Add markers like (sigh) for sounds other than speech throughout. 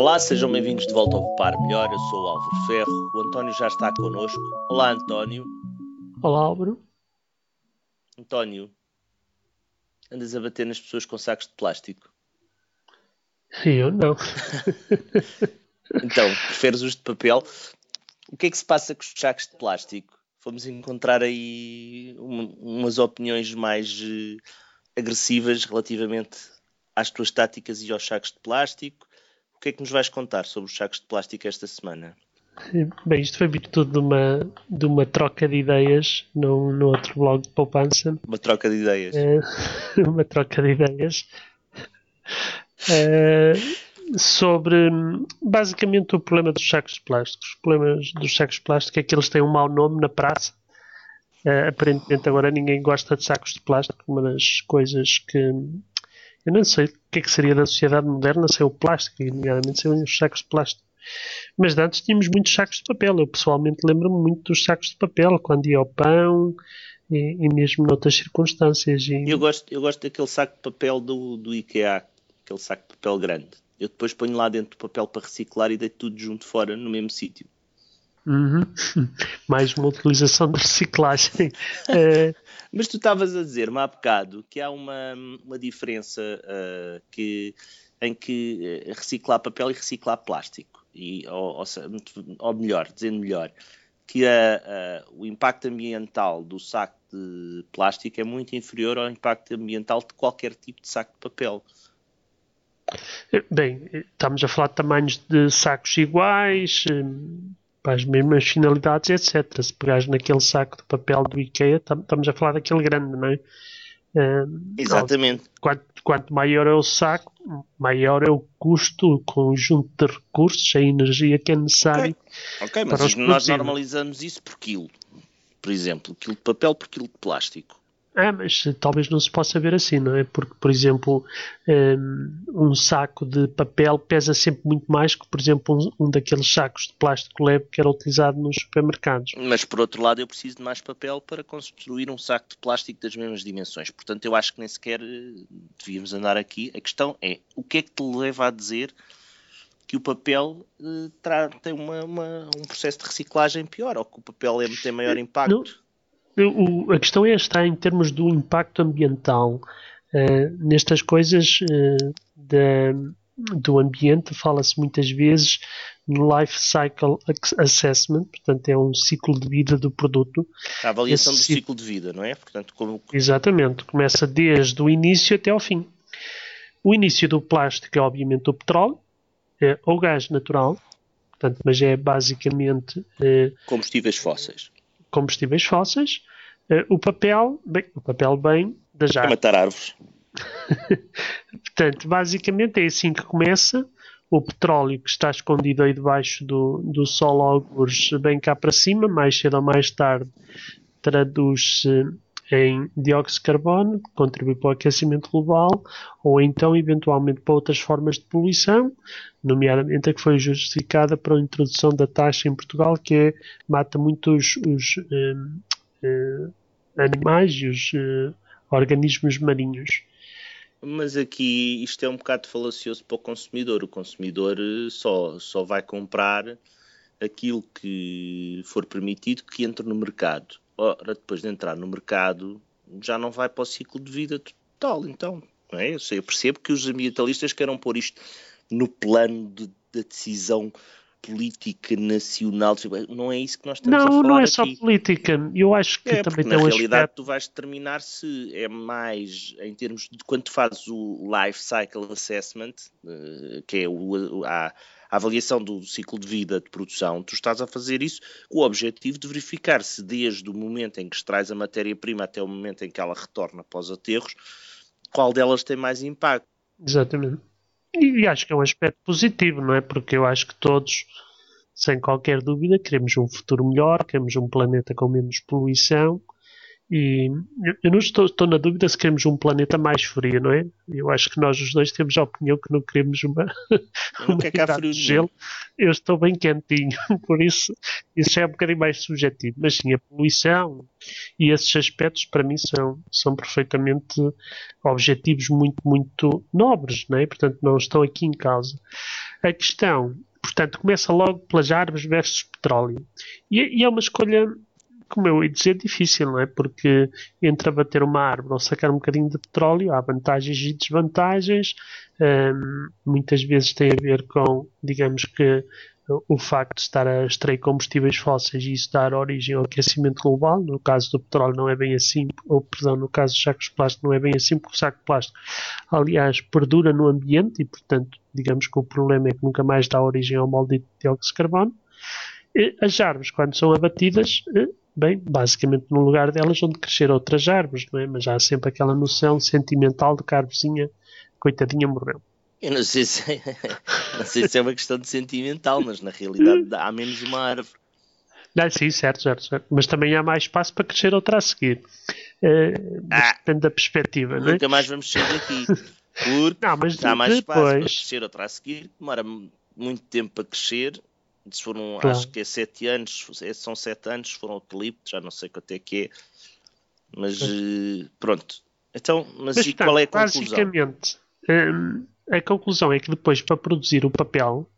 Olá, sejam bem-vindos de volta ao Par Melhor. Eu sou o Álvaro Ferro. O António já está connosco. Olá, António. Olá, Álvaro. António, andas a bater nas pessoas com sacos de plástico? Eu não. (laughs) então, preferes os de papel? O que é que se passa com os sacos de plástico? Fomos encontrar aí umas opiniões mais uh, agressivas relativamente às tuas táticas e aos sacos de plástico. O que é que nos vais contar sobre os sacos de plástico esta semana? Bem, isto foi virtude de uma, de uma troca de ideias no, no outro blog de poupança. Uma troca de ideias. É, (laughs) uma troca de ideias. É, sobre basicamente o problema dos sacos de plástico. Os problemas dos sacos de plástico é que eles têm um mau nome na praça. É, aparentemente agora ninguém gosta de sacos de plástico. Uma das coisas que eu não sei o que é que seria da sociedade moderna sem o plástico, e nomeadamente sem os sacos de plástico. Mas antes tínhamos muitos sacos de papel. Eu pessoalmente lembro-me muito dos sacos de papel, quando ia ao pão e, e mesmo noutras circunstâncias. E... Eu, gosto, eu gosto daquele saco de papel do, do IKEA, aquele saco de papel grande. Eu depois ponho lá dentro o papel para reciclar e deito tudo junto fora no mesmo sítio. Uhum. (laughs) Mais uma utilização de reciclagem. é... (laughs) Mas tu estavas a dizer-me há bocado que há uma, uma diferença uh, que, em que eh, reciclar papel e reciclar plástico. E, ou, ou, ou melhor, dizendo melhor, que a, a, o impacto ambiental do saco de plástico é muito inferior ao impacto ambiental de qualquer tipo de saco de papel. Bem, estamos a falar de tamanhos de sacos iguais, para as mesmas finalidades, etc. Se pegares naquele saco de papel do IKEA, estamos a falar daquele grande, não é? Uh, Exatamente. Quanto, quanto, maior é o saco, maior é o custo, o conjunto de recursos, a energia que é necessário. Ok, okay mas nós normalizamos isso por quilo. Por exemplo, quilo de papel por quilo de plástico. É, mas talvez não se possa ver assim, não é? Porque, por exemplo, hum, um saco de papel pesa sempre muito mais que, por exemplo, um, daqueles sacos de plástico leve que era utilizado nos supermercados. Mas, por outro lado, eu preciso de mais papel para construir um saco de plástico das mesmas dimensões. Portanto, eu acho que nem sequer eh, devíamos andar aqui. A questão é, o que é que te leva a dizer que o papel uh, tem uma, uma, um processo de reciclagem pior ou que o papel é, tem maior impacto? Não o, a questão é está em termos do impacto ambiental. Uh, nestas coisas uh, da, do ambiente fala-se muitas vezes no Life Cycle Assessment, portanto é um ciclo de vida do produto. A avaliação Esse do ciclo de vida, não é? Portanto, como... Exatamente, começa desde o início até ao fim. O início do plástico é obviamente o petróleo, é, ou gás natural, portanto, mas é basicamente... É, Combustíveis fósseis combustíveis fósseis. Uh, o papel, bem, o papel bem da já. É matar árvores. (laughs) Portanto, basicamente é assim que começa. O petróleo que está escondido aí debaixo do, do solo, alguns bem cá para cima, mais cedo ou mais tarde, traduz-se em dióxido de carbono, que contribui para o aquecimento global, ou então, eventualmente, para outras formas de poluição, nomeadamente a que foi justificada para a introdução da taxa em Portugal, que é, mata muitos os, um, um, animais e os uh, organismos marinhos. Mas aqui isto é um bocado falacioso para o consumidor. O consumidor eh, só, só vai comprar aquilo que for permitido que entre no mercado. Ora, depois de entrar no mercado, já não vai para o ciclo de vida total. Então, é? eu percebo que os ambientalistas queiram pôr isto no plano de, da decisão política nacional. Não é isso que nós estamos não, a falar Não, não é aqui. só política. Eu acho que é, também tem um na realidade aspecto... tu vais determinar se é mais em termos de quando tu fazes o Life Cycle Assessment, eh, que é o, a, a avaliação do ciclo de vida de produção, tu estás a fazer isso com o objetivo de verificar se desde o momento em que extrais a matéria-prima até o momento em que ela retorna os aterros, qual delas tem mais impacto. Exatamente. E, acho que é um aspecto positivo, não é? Porque eu acho que todos, sem qualquer dúvida, queremos um futuro melhor, queremos um planeta com menos poluição e eu não estou, estou, na dúvida se queremos um planeta mais frio, não é? Eu acho que nós os dois temos a opinião que não queremos uma, uma idade frio de gelo. Eu estou bem quentinho, (laughs) por isso isso é um bocadinho mais subjetivo. Mas sim, a poluição e esses aspectos para mim são, são perfeitamente objetivos muito, muito nobres, não é? Portanto, não estão aqui em causa. A questão, portanto, começa logo pelas árvores versus petróleo. E, e é uma escolha como eu ia dizer, difícil, não é? Porque entre abater uma árvore ou sacar um bocadinho de petróleo, há vantagens e desvantagens. Um, muitas vezes tem a ver com, digamos que, o facto de estar a extrair combustíveis fósseis e isso dar origem ao aquecimento global. No caso do petróleo não é bem assim, ou perdão, no caso dos sacos de plástico não é bem assim, porque o saco de plástico, aliás, perdura no ambiente e, portanto, digamos que o problema é que nunca mais dá origem ao maldito dióxido de carbono. As árvores, quando são abatidas, eh, bem, basicamente no lugar delas onde crescer outras árvores, não é? Mas há sempre aquela noção sentimental de que a árvorezinha, coitadinha, morreu. Eu não sei, se, é, (laughs) não sei se é uma questão de sentimental, mas na realidade há menos uma árvore. Não, sim, certo, certo, certo. Mas também há mais espaço para crescer outra a seguir. Uh, ah, depende da perspectiva, não é? Nunca mais vamos sair daqui. Porque não, mas há mais depois... espaço para crescer outra a seguir, demora muito tempo para crescer foram, claro. acho que é sete anos, são sete anos, foram eucalipto, já não sei quanto é que é, mas uh, pronto. Então, mas, mas e qual é a conclusão? Basicamente, hum, a conclusão é que depois para produzir o papel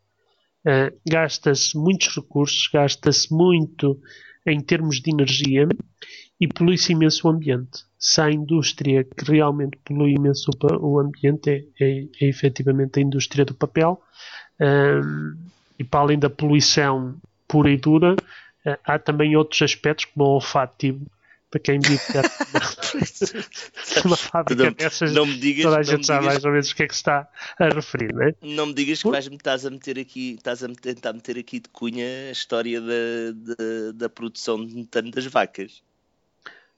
uh, gasta-se muitos recursos, gasta-se muito em termos de energia e polui-se imenso o ambiente. Se há indústria que realmente polui imenso o ambiente, é, é, é efetivamente a indústria do papel. Um, e para além da poluição pura e dura, eh, há também outros aspectos como o olfativo para quem vive (laughs) uma fábrica não, dessas, não me digas, toda a gente sabe mais ou menos o que é que se está a referir, não é? Não me digas que vais-me estás a meter aqui, estás a tentar meter aqui de cunha a história da, da, da produção de metano das vacas.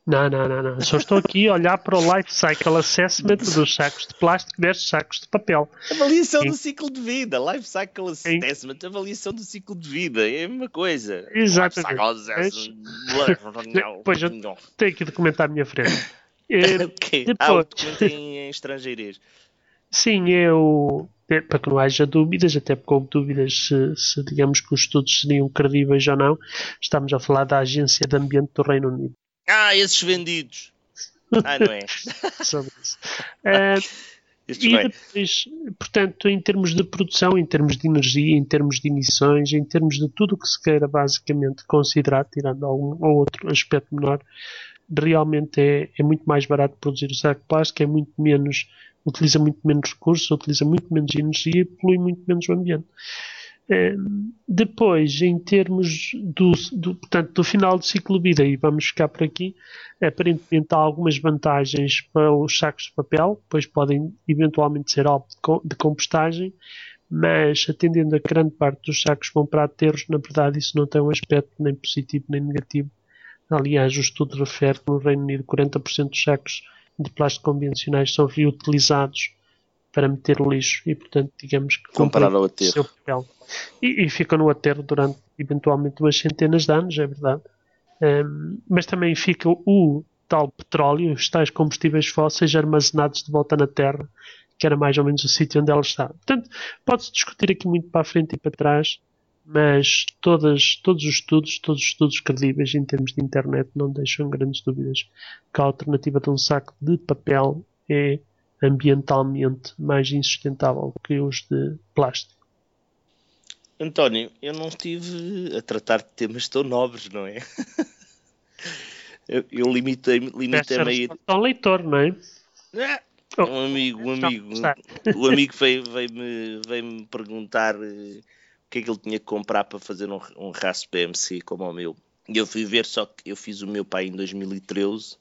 Não, não, não, não. Só estou aqui a olhar para o Life Cycle Assessment dos sacos de plástico destes sacos de papel. Avaliação Sim. do ciclo de vida. Life Cycle Assessment, Sim. avaliação do ciclo de vida. É a mesma coisa. Exatamente. (laughs) Pois eu tenho aqui documentar à minha frente. (laughs) É, okay. Depois... Ah, o documento em estrangeirês. Sim, eu. É, para que não haja dúvidas, até porque houve dúvidas se, se, digamos que os estudos seriam credíveis ou não, estamos a falar da Agência de Ambiente do Reino Unido. Ah, esses vendidos. Ah, não é? (laughs) Sobre isso. (laughs) (laughs) Uh, e depois, portanto, em termos de produção, em termos de energia, em termos de emissões, em termos de tudo o que se queira basicamente considerar, tirando algum ou outro aspecto menor, realmente é, é muito mais barato produzir o saco de plástico, é muito menos, utiliza muito menos recursos, utiliza muito menos energia e polui muito menos o ambiente. Ehm, depois, em termos do, do, portanto, do final do ciclo de vida, e vamos ficar por aqui, aparentemente há algumas vantagens para os sacos de papel, pois podem eventualmente ser alvo de compostagem, mas atendendo a grande parte dos sacos vão para aterros, na verdade isso não tem um aspecto nem positivo nem negativo. Aliás, o estudo refere que no Reino Unido 40% dos sacos de plástico convencionais são reutilizados para meter o lixo e, portanto, digamos que comparar ao aterro. E, e ficam no aterro durante eventualmente umas centenas de anos, é verdade. Um, mas também fica o tal petróleo, os tais combustíveis fósseis armazenados de volta na Terra, que era mais ou menos o sítio onde ela está. Portanto, pode-se discutir aqui muito para a frente e para trás, mas todas, todos os estudos, todos os estudos credíveis em termos de internet não deixam grandes dúvidas que a alternativa de um saco de papel é ambientalmente mais insustentável que os de plástico. António, eu não estive a tratar de temas tão nobres, não é? (laughs) eu, eu limitei-me limitei a ir. Tão leitor, não é? é um amigo, um amigo, o amigo veio-me veio veio perguntar uh, o que é que ele tinha que comprar para fazer um, um rasp PMC como o meu. E eu fui ver, só que eu fiz o meu pai em 2013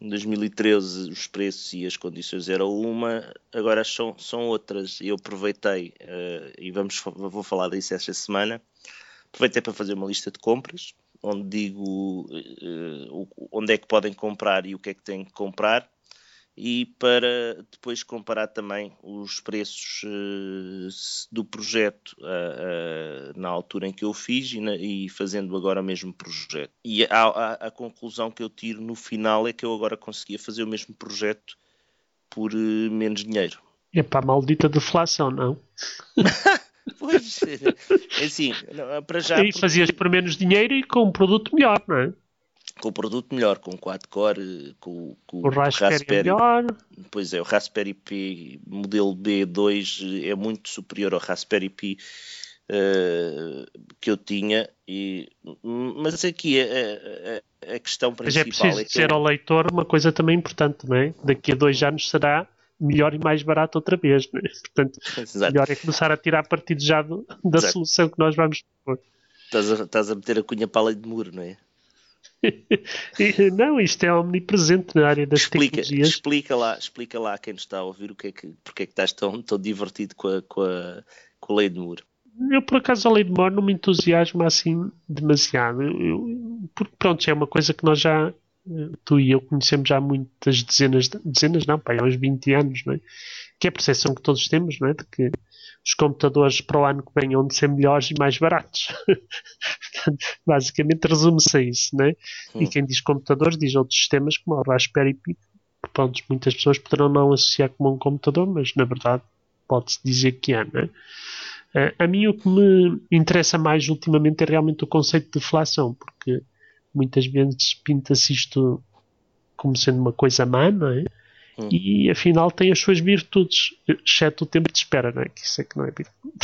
em 2013 os preços e as condições eram uma, agora são, são outras. Eu aproveitei, uh, e vamos, vou falar disso esta semana, aproveitei para fazer uma lista de compras, onde digo uh, onde é que podem comprar e o que é que têm que comprar e para depois comparar também os preços uh, do projeto uh, uh, na altura em que eu fiz e, na, e, fazendo agora o mesmo projeto. E a, a, a, conclusão que eu tiro no final é que eu agora conseguia fazer o mesmo projeto por menos dinheiro. É para a maldita deflação, não? (laughs) pois, é assim, para já... E fazias por menos dinheiro e com um produto melhor, não é? Com o produto melhor, com 4 core, com, com o Raspberry, Raspberry melhor. Pois é, o Raspberry Pi modelo B2 é muito superior ao Raspberry Pi uh, que eu tinha, e, mas aqui a, a, a questão principal mas é preciso é dizer eu... ao leitor uma coisa também importante, não é? Daqui a dois anos será melhor e mais barato outra vez, não é? Portanto, (laughs) Exato. melhor é começar a tirar partido já do, da Exato. solução que nós vamos pôr. Estás a, estás a meter a cunha para a lei de muro, não é? (laughs) não, isto é omnipresente na área das explica, tecnologias. Explica lá, explica lá a quem nos está a ouvir o que é que, porque é que estás tão, tão divertido com a, com, a, com a lei de Moore. Eu, por acaso, a lei de Moore não me entusiasma assim demasiado. Eu, porque, pronto, é uma coisa que nós já, tu e eu conhecemos já há muitas dezenas, dezenas não, pá, há uns 20 anos, não é? Que é a percepção que todos temos, não é? De que os computadores para o ano que vem de ser melhores e mais baratos. (laughs) Basicamente resume-se a isso, né? Hum. E quem diz computadores diz outros sistemas como o Raspberry Pi, que pronto, muitas pessoas poderão não associar como um computador, mas na verdade pode-se dizer que é, né? A mim o que me interessa mais ultimamente é realmente o conceito de deflação, porque muitas vezes pinta-se isto como sendo uma coisa má, não é? Hum. E afinal tem as suas virtudes, exceto o tempo de espera, não é? Que isso é que não é virtude.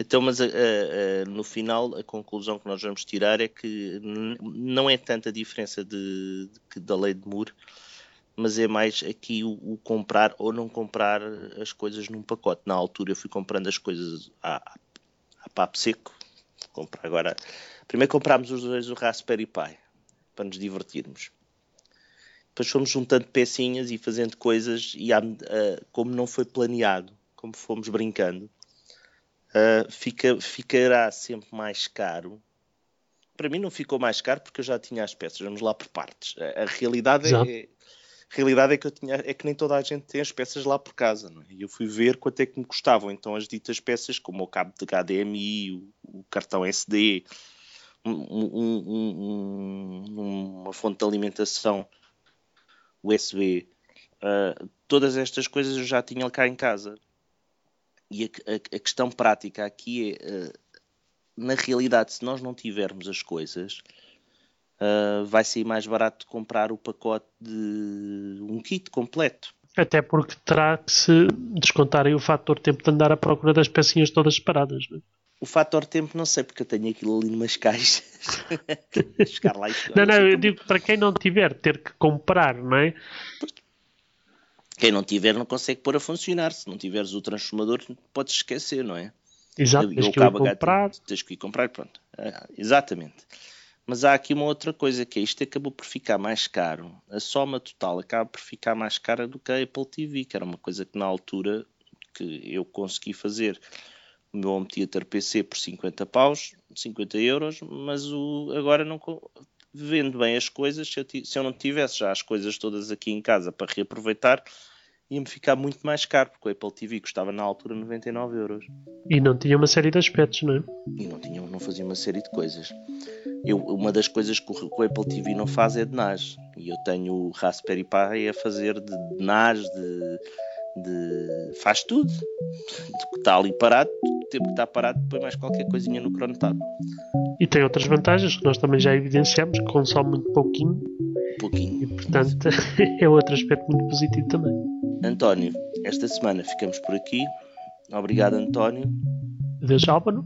Então, mas uh, uh, no final, a conclusão que nós vamos tirar é que não é tanta a diferença de, de, da lei de Moore, mas é mais aqui o, o, comprar ou não comprar as coisas num pacote. Na altura eu fui comprando as coisas a, a papo seco. Comprar agora. Primeiro comprámos os dois o Raspberry Pi para nos divertirmos depois fomos juntando pecinhas e fazendo coisas e uh, como não foi planeado, como fomos brincando, uh, fica, ficará sempre mais caro. Para mim não ficou mais caro porque eu já tinha as peças. Vamos lá por partes. A, a realidade é, a realidade é que eu tinha, é que nem toda a gente tem as peças lá por casa. É? E eu fui ver quanto é que me custavam. Então as ditas peças, como o cabo de HDMI, o, o cartão SD, um, um, um, uma fonte de alimentação USB, uh, todas estas coisas eu já tinha cá em casa. E a, a, a questão prática aqui é, uh, na realidade, se nós não tivermos as coisas, uh, vai ser mais barato comprar o pacote de um kit completo. Até porque terá que se descontar aí o fator tempo de andar à procura das pecinhas todas separadas. Não é? O fator tempo não sei, porque eu tenho aquilo ali numas caixas. (laughs) Chegar lá e Não, não, eu digo para quem não tiver, ter que comprar, não é? Quem não tiver não consegue pôr a funcionar. Se não tiveres o transformador, podes esquecer, não é? Exato, tens que ir comprar. Tens que ir comprar, pronto. Ah, exatamente. Mas há aqui uma outra coisa que é isto acabou por ficar mais caro. A soma total acaba por ficar mais cara do que a Apple TV, que era uma coisa que na altura que eu consegui fazer o meu home theater PC por 50 paus, 50 euros, mas o, agora não vendo bem as coisas, se eu, se eu, não tivesse já as coisas todas aqui em casa para reaproveitar, ia-me ficar muito mais caro, porque o Apple TV custava na altura 99 euros. E não tinha uma série de aspectos, não é? E não, tinha, não fazia uma série de coisas. Eu, uma das coisas que o, que o Apple TV não faz é de NAS. E eu tenho o Raspberry Pi a fazer de, de NAS, de de faz tudo, está ali parado, o tempo que está parado, põe mais qualquer coisinha no cronotável. E tem outras vantagens que nós também já evidenciamos, que consome muito pouquinho. Pouquinho. E portanto (laughs) é outro aspecto muito positivo também. António, esta semana ficamos por aqui. Obrigado, António. Deus Álvaro.